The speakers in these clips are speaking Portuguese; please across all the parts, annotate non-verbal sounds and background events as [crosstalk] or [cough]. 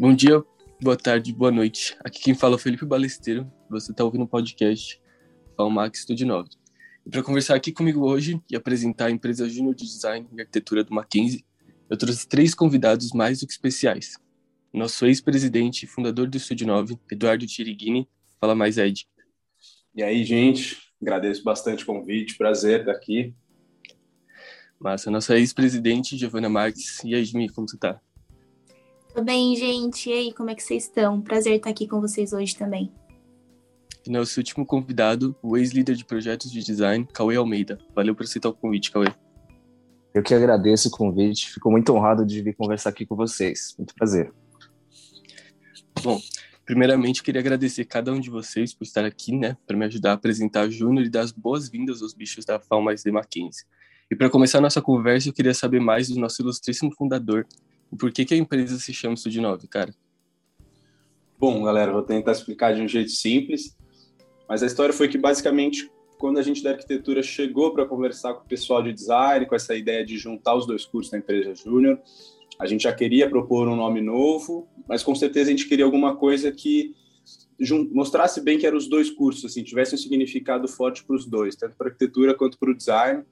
Bom dia, boa tarde, boa noite. Aqui quem fala é o Felipe Balesteiro. Você está ouvindo o podcast Falmax Studio 9. E para conversar aqui comigo hoje e apresentar a empresa Júnior de Design e Arquitetura do Mackenzie, eu trouxe três convidados mais do que especiais. Nosso ex-presidente e fundador do Estúdio 9, Eduardo Tiriguini. Fala mais, Ed. E aí, gente, agradeço bastante o convite, prazer estar aqui. Massa, nossa ex-presidente, Giovana Marques. E aí, Jimmy, como você está? Tudo bem, gente? E aí, como é que vocês estão? Prazer estar aqui com vocês hoje também. E nosso último convidado, o ex-líder de projetos de design, Cauê Almeida. Valeu por aceitar o convite, Cauê. Eu que agradeço o convite, fico muito honrado de vir conversar aqui com vocês. Muito prazer. Bom, primeiramente queria agradecer cada um de vocês por estar aqui, né, para me ajudar a apresentar o Júnior e dar as boas-vindas aos bichos da FAO mais de Mackenzie. E para começar a nossa conversa, eu queria saber mais do nosso ilustríssimo fundador, por que, que a empresa se chama Estúdio 9, cara? Bom, galera, vou tentar explicar de um jeito simples, mas a história foi que basicamente quando a gente da arquitetura chegou para conversar com o pessoal de design, com essa ideia de juntar os dois cursos da empresa Júnior, a gente já queria propor um nome novo, mas com certeza a gente queria alguma coisa que mostrasse bem que eram os dois cursos, assim, tivesse um significado forte para os dois, tanto para arquitetura quanto para o design.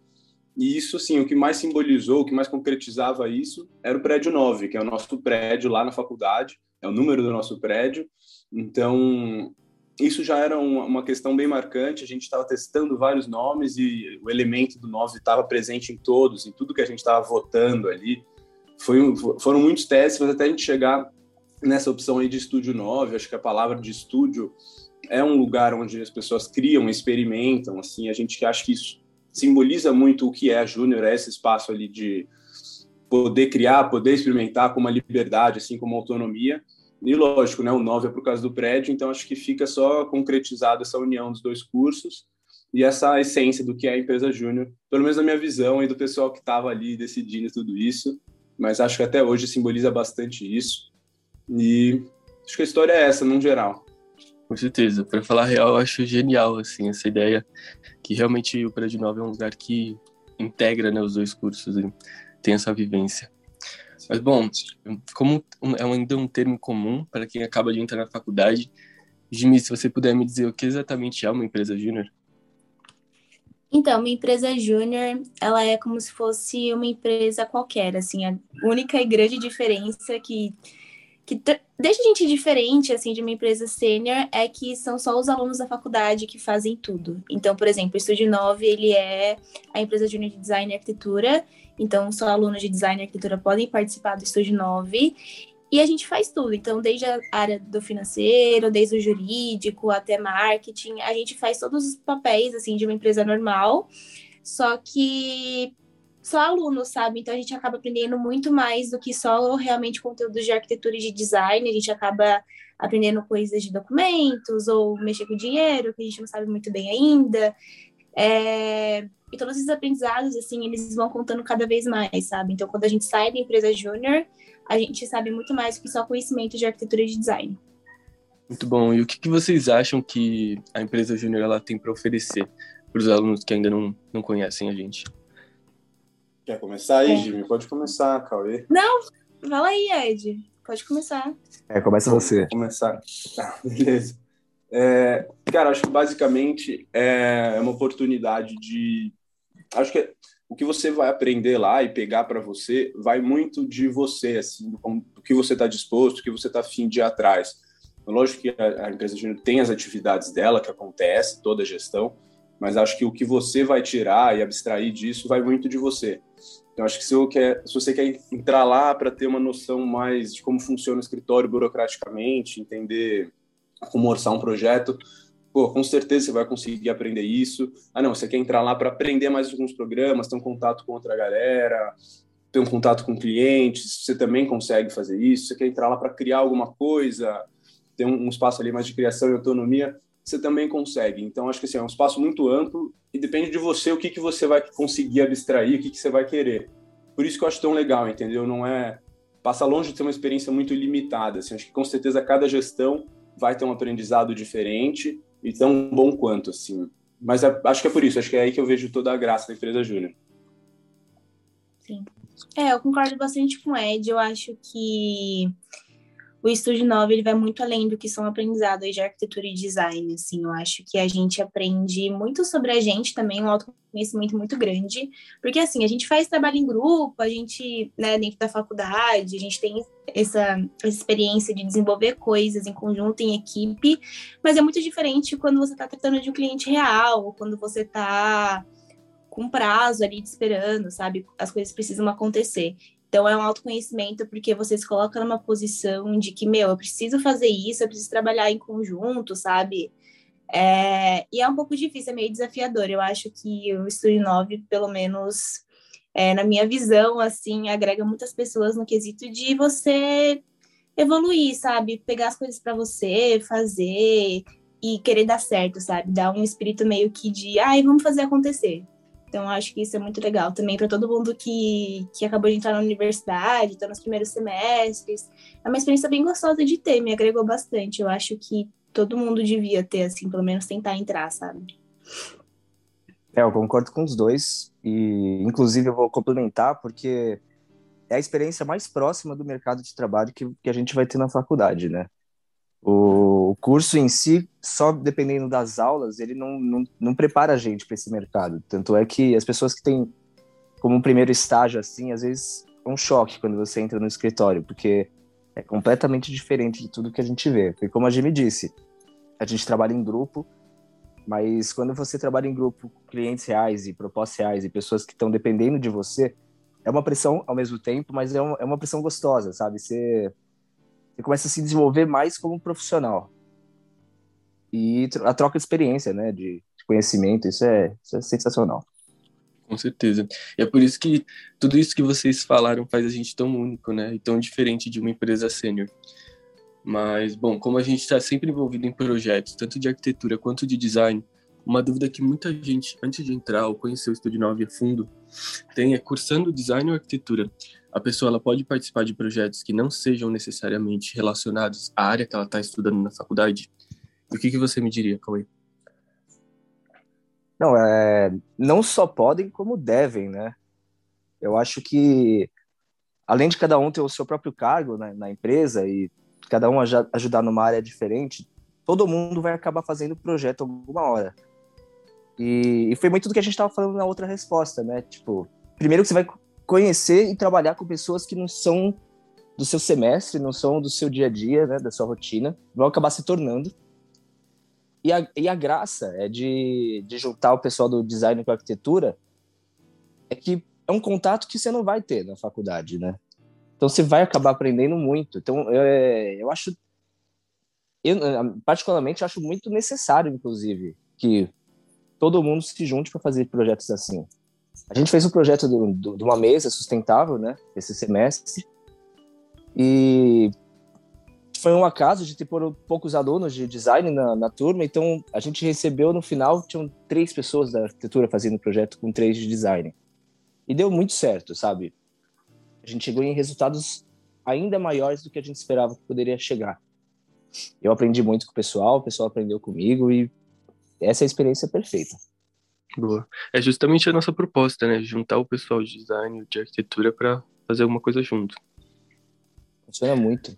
E isso, sim, o que mais simbolizou, o que mais concretizava isso, era o prédio 9, que é o nosso prédio lá na faculdade, é o número do nosso prédio. Então, isso já era uma, questão bem marcante. A gente estava testando vários nomes e o elemento do 9 estava presente em todos, em tudo que a gente estava votando ali. Foi, foram muitos testes, mas até a gente chegar nessa opção aí de estúdio 9, acho que a palavra de estúdio é um lugar onde as pessoas criam, experimentam, assim, a gente acha que isso simboliza muito o que é a Júnior, é esse espaço ali de poder criar, poder experimentar com uma liberdade, assim, com uma autonomia. E lógico, né, o 9 é por causa do prédio, então acho que fica só concretizado essa união dos dois cursos e essa essência do que é a empresa Júnior, pelo menos na minha visão e do pessoal que estava ali decidindo tudo isso. Mas acho que até hoje simboliza bastante isso. E acho que a história é essa, no geral. Com certeza. Para falar real, eu acho genial assim essa ideia que realmente o Prédio 9 é um lugar que integra né, os dois cursos e tem essa vivência. Mas, bom, como é ainda um termo comum para quem acaba de entrar na faculdade, Jimmy, se você puder me dizer o que exatamente é uma empresa júnior? Então, uma empresa júnior, ela é como se fosse uma empresa qualquer, assim, a única e grande diferença que que deixa a gente diferente assim de uma empresa sênior é que são só os alunos da faculdade que fazem tudo. Então, por exemplo, o Estúdio 9, ele é a empresa júnior de design e arquitetura, então só alunos de design e arquitetura podem participar do Estúdio 9. E a gente faz tudo, então desde a área do financeiro, desde o jurídico até marketing, a gente faz todos os papéis assim de uma empresa normal. Só que só alunos, sabe? Então a gente acaba aprendendo muito mais do que só realmente conteúdos de arquitetura e de design. A gente acaba aprendendo coisas de documentos ou mexer com dinheiro, que a gente não sabe muito bem ainda. É... E todos esses aprendizados, assim, eles vão contando cada vez mais, sabe? Então, quando a gente sai da empresa júnior, a gente sabe muito mais do que só conhecimento de arquitetura e de design. Muito bom. E o que, que vocês acham que a empresa júnior ela tem para oferecer para os alunos que ainda não, não conhecem a gente? Quer começar aí, é. Jimmy? Pode começar, Cauê. Não, fala aí, Ed. Pode começar. É, começa você. Vou começar. Tá, beleza. É, cara, acho que basicamente é uma oportunidade de. Acho que o que você vai aprender lá e pegar para você vai muito de você, assim, do, que você está disposto, do que você está afim de ir atrás. Lógico que a, a empresa júnior tem as atividades dela que acontece, toda a gestão, mas acho que o que você vai tirar e abstrair disso vai muito de você. Então, acho que se, eu quer, se você quer entrar lá para ter uma noção mais de como funciona o escritório burocraticamente, entender como orçar um projeto, pô, com certeza você vai conseguir aprender isso. Ah, não, você quer entrar lá para aprender mais alguns programas, ter um contato com outra galera, ter um contato com clientes, você também consegue fazer isso. Você quer entrar lá para criar alguma coisa, ter um, um espaço ali mais de criação e autonomia, você também consegue. Então, acho que assim, é um espaço muito amplo e depende de você o que, que você vai conseguir abstrair, o que, que você vai querer. Por isso que eu acho tão legal, entendeu? Não é. Passa longe de ter uma experiência muito limitada. Assim, acho que com certeza cada gestão vai ter um aprendizado diferente e tão bom quanto, assim. Mas é, acho que é por isso, acho que é aí que eu vejo toda a graça da empresa Júnior. Sim. É, eu concordo bastante com o Ed. Eu acho que o Estúdio 9 ele vai muito além do que são aprendizados de arquitetura e design, assim, eu acho que a gente aprende muito sobre a gente também, um autoconhecimento muito grande, porque assim, a gente faz trabalho em grupo, a gente, né, dentro da faculdade, a gente tem essa, experiência de desenvolver coisas em conjunto, em equipe, mas é muito diferente quando você está tratando de um cliente real, ou quando você está com prazo ali esperando, sabe? As coisas precisam acontecer. Então é um autoconhecimento porque você se coloca numa posição de que, meu, eu preciso fazer isso, eu preciso trabalhar em conjunto, sabe? É, e é um pouco difícil, é meio desafiador. Eu acho que o Estúdio 9, pelo menos é, na minha visão, assim, agrega muitas pessoas no quesito de você evoluir, sabe? Pegar as coisas para você, fazer e querer dar certo, sabe? Dar um espírito meio que de, ai, vamos fazer acontecer. Então, acho que isso é muito legal também para todo mundo que, que acabou de entrar na universidade, está nos primeiros semestres. É uma experiência bem gostosa de ter, me agregou bastante. Eu acho que todo mundo devia ter, assim, pelo menos tentar entrar, sabe? É, eu concordo com os dois. E, inclusive, eu vou complementar, porque é a experiência mais próxima do mercado de trabalho que, que a gente vai ter na faculdade, né? O curso em si, só dependendo das aulas, ele não, não, não prepara a gente para esse mercado. Tanto é que as pessoas que têm como um primeiro estágio assim, às vezes é um choque quando você entra no escritório, porque é completamente diferente de tudo que a gente vê. Foi como a Jimmy disse, a gente trabalha em grupo, mas quando você trabalha em grupo clientes reais e propostas reais e pessoas que estão dependendo de você, é uma pressão ao mesmo tempo, mas é uma, é uma pressão gostosa, sabe? Você você começa a se desenvolver mais como profissional. E a troca de experiência, né, de, conhecimento, isso é, isso é sensacional. Com certeza. E é por isso que tudo isso que vocês falaram faz a gente tão único, né, e tão diferente de uma empresa sênior. Mas, bom, como a gente está sempre envolvido em projetos, tanto de arquitetura quanto de design, uma dúvida que muita gente, antes de entrar ou conhecer o Estúdio 9 a fundo, tem é cursando design ou arquitetura a pessoa ela pode participar de projetos que não sejam necessariamente relacionados à área que ela está estudando na faculdade? O que, que você me diria, Cauê? Não, é, não só podem, como devem, né? Eu acho que, além de cada um ter o seu próprio cargo né, na empresa e cada um ajudar numa área diferente, todo mundo vai acabar fazendo projeto alguma hora. E, e foi muito do que a gente estava falando na outra resposta, né? Tipo, primeiro que você vai conhecer e trabalhar com pessoas que não são do seu semestre, não são do seu dia a dia, né, da sua rotina, vão acabar se tornando. E a, e a graça é de, de juntar o pessoal do design com a arquitetura é que é um contato que você não vai ter na faculdade, né? Então você vai acabar aprendendo muito. Então é, eu acho, eu particularmente acho muito necessário, inclusive, que todo mundo se junte para fazer projetos assim. A gente fez um projeto de uma mesa sustentável, né, esse semestre, e foi um acaso de ter poucos alunos de design na, na, turma, então a gente recebeu no final, tinham três pessoas da arquitetura fazendo o projeto com três de design. E deu muito certo, sabe? A gente chegou em resultados ainda maiores do que a gente esperava que poderia chegar. Eu aprendi muito com o pessoal, o pessoal aprendeu comigo e essa é a experiência perfeita. Boa. É justamente a nossa proposta, né? Juntar o pessoal de design, de arquitetura para fazer alguma coisa junto. Funciona muito.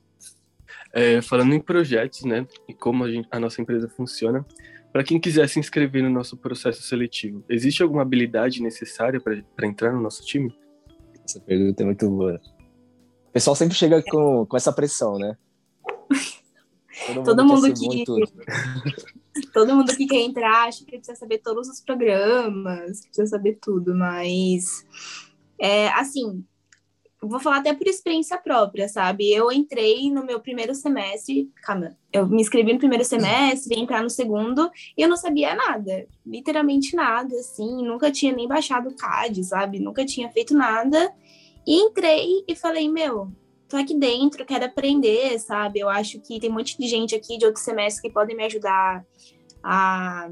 É, falando em projetos, né? E como a, gente, a nossa empresa funciona, para quem quiser se inscrever no nosso processo seletivo, existe alguma habilidade necessária para entrar no nosso time? Essa pergunta é muito boa. O pessoal sempre chega com, com essa pressão, né? [laughs] Todo mundo, Todo mundo que [laughs] todo mundo que quer entrar acha que precisa saber todos os programas, precisa saber tudo, mas é assim, vou falar até por experiência própria, sabe? Eu entrei no meu primeiro semestre, calma, eu me inscrevi no primeiro semestre, ia entrar no segundo, e eu não sabia nada, literalmente nada, assim, nunca tinha nem baixado o CAD, sabe? Nunca tinha feito nada. E entrei e falei, meu, tô aqui dentro, quero aprender, sabe? Eu acho que tem um monte de gente aqui de outro semestre que podem me ajudar a,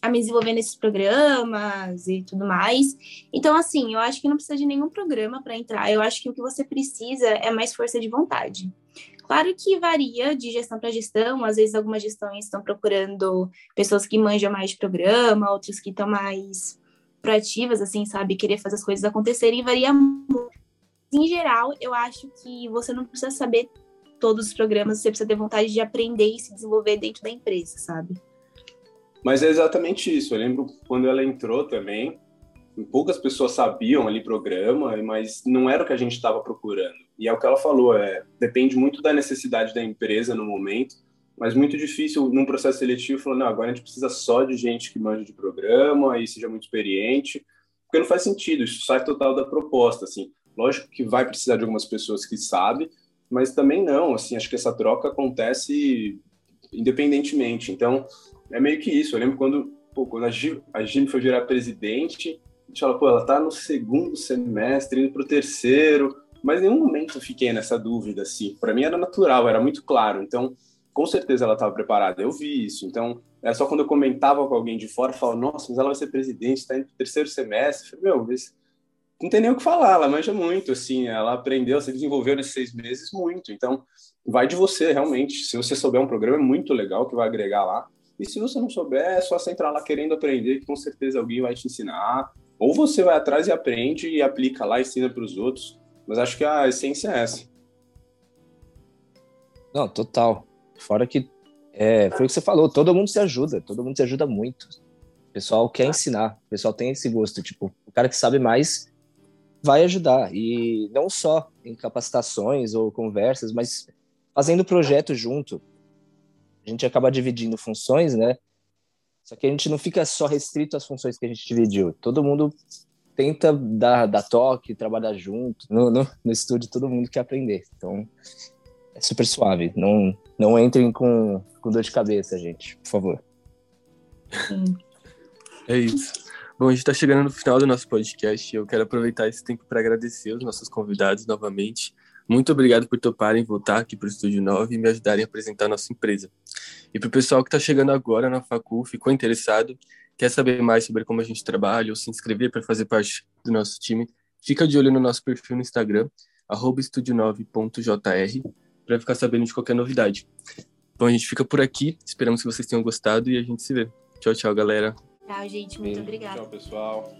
a me desenvolver nesses programas e tudo mais. Então, assim, eu acho que não precisa de nenhum programa para entrar. Eu acho que o que você precisa é mais força de vontade. Claro que varia de gestão para gestão, às vezes algumas gestões estão procurando pessoas que manjam mais de programa, outras que estão mais proativas, assim, sabe, querer fazer as coisas acontecerem, varia muito em geral, eu acho que você não precisa saber todos os programas, você precisa ter vontade de aprender e se desenvolver dentro da empresa, sabe? Mas é exatamente isso. Eu lembro quando ela entrou também, poucas pessoas sabiam ali programa, mas não era o que a gente estava procurando. E é o que ela falou, é, depende muito da necessidade da empresa no momento, mas muito difícil num processo seletivo falar, não, agora a gente precisa só de gente que manja de programa e seja muito experiente, porque não faz sentido, isso sai total da proposta, assim. Lógico que vai precisar de algumas pessoas que sabem, mas também não, assim, acho que essa troca acontece independentemente. Então, é meio que isso. Eu lembro quando, pô, quando a Gil foi virar presidente, a gente fala, pô, ela tá no segundo semestre, indo pro terceiro, mas em nenhum momento eu fiquei nessa dúvida, assim. Para mim era natural, era muito claro. Então, com certeza ela estava preparada. Eu vi isso. Então, é só quando eu comentava com alguém de fora, falava, nossa, mas ela vai ser presidente, está indo pro terceiro semestre. Eu falei, meu, não tem nem o que falar, ela manja muito, assim, ela aprendeu, se desenvolveu nesses seis meses muito. Então, vai de você, realmente. Se você souber um programa, é muito legal que vai agregar lá. E se você não souber, é só você entrar lá querendo aprender, que com certeza alguém vai te ensinar. Ou você vai atrás e aprende e aplica lá, ensina para os outros. Mas acho que a essência é essa. Não, total. Fora que é, foi o que você falou, todo mundo se ajuda, todo mundo se ajuda muito. O pessoal quer ensinar, o pessoal tem esse gosto. Tipo, o cara que sabe mais vai ajudar. E não só em capacitações ou conversas, mas fazendo projeto junto a gente acaba dividindo funções, né? Só que a gente não fica só restrito às funções que a gente dividiu. Todo mundo tenta dar, dar toque, trabalhar junto. No, no, no estúdio, todo mundo quer aprender. Então, é super suave. Não, não entrem com, com dor de cabeça, gente, por favor. É isso. Bom, a gente está chegando no final do nosso podcast eu quero aproveitar esse tempo para agradecer os nossos convidados novamente muito obrigado por toparem voltar aqui para o Estúdio 9 e me ajudarem a apresentar a nossa empresa. E para o pessoal que está chegando agora na Facu, ficou interessado, quer saber mais sobre como a gente trabalha ou se inscrever para fazer parte do nosso time, fica de olho no nosso perfil no Instagram, estudio9.jr, para ficar sabendo de qualquer novidade. Bom, a gente fica por aqui, esperamos que vocês tenham gostado e a gente se vê. Tchau, tchau, galera. Tchau, gente, muito obrigada. Tchau, pessoal.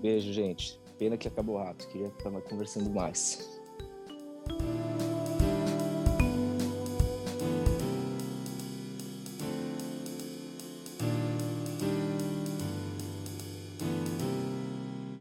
Beijo, gente. Pena que acabou rápido, queria estar conversando mais.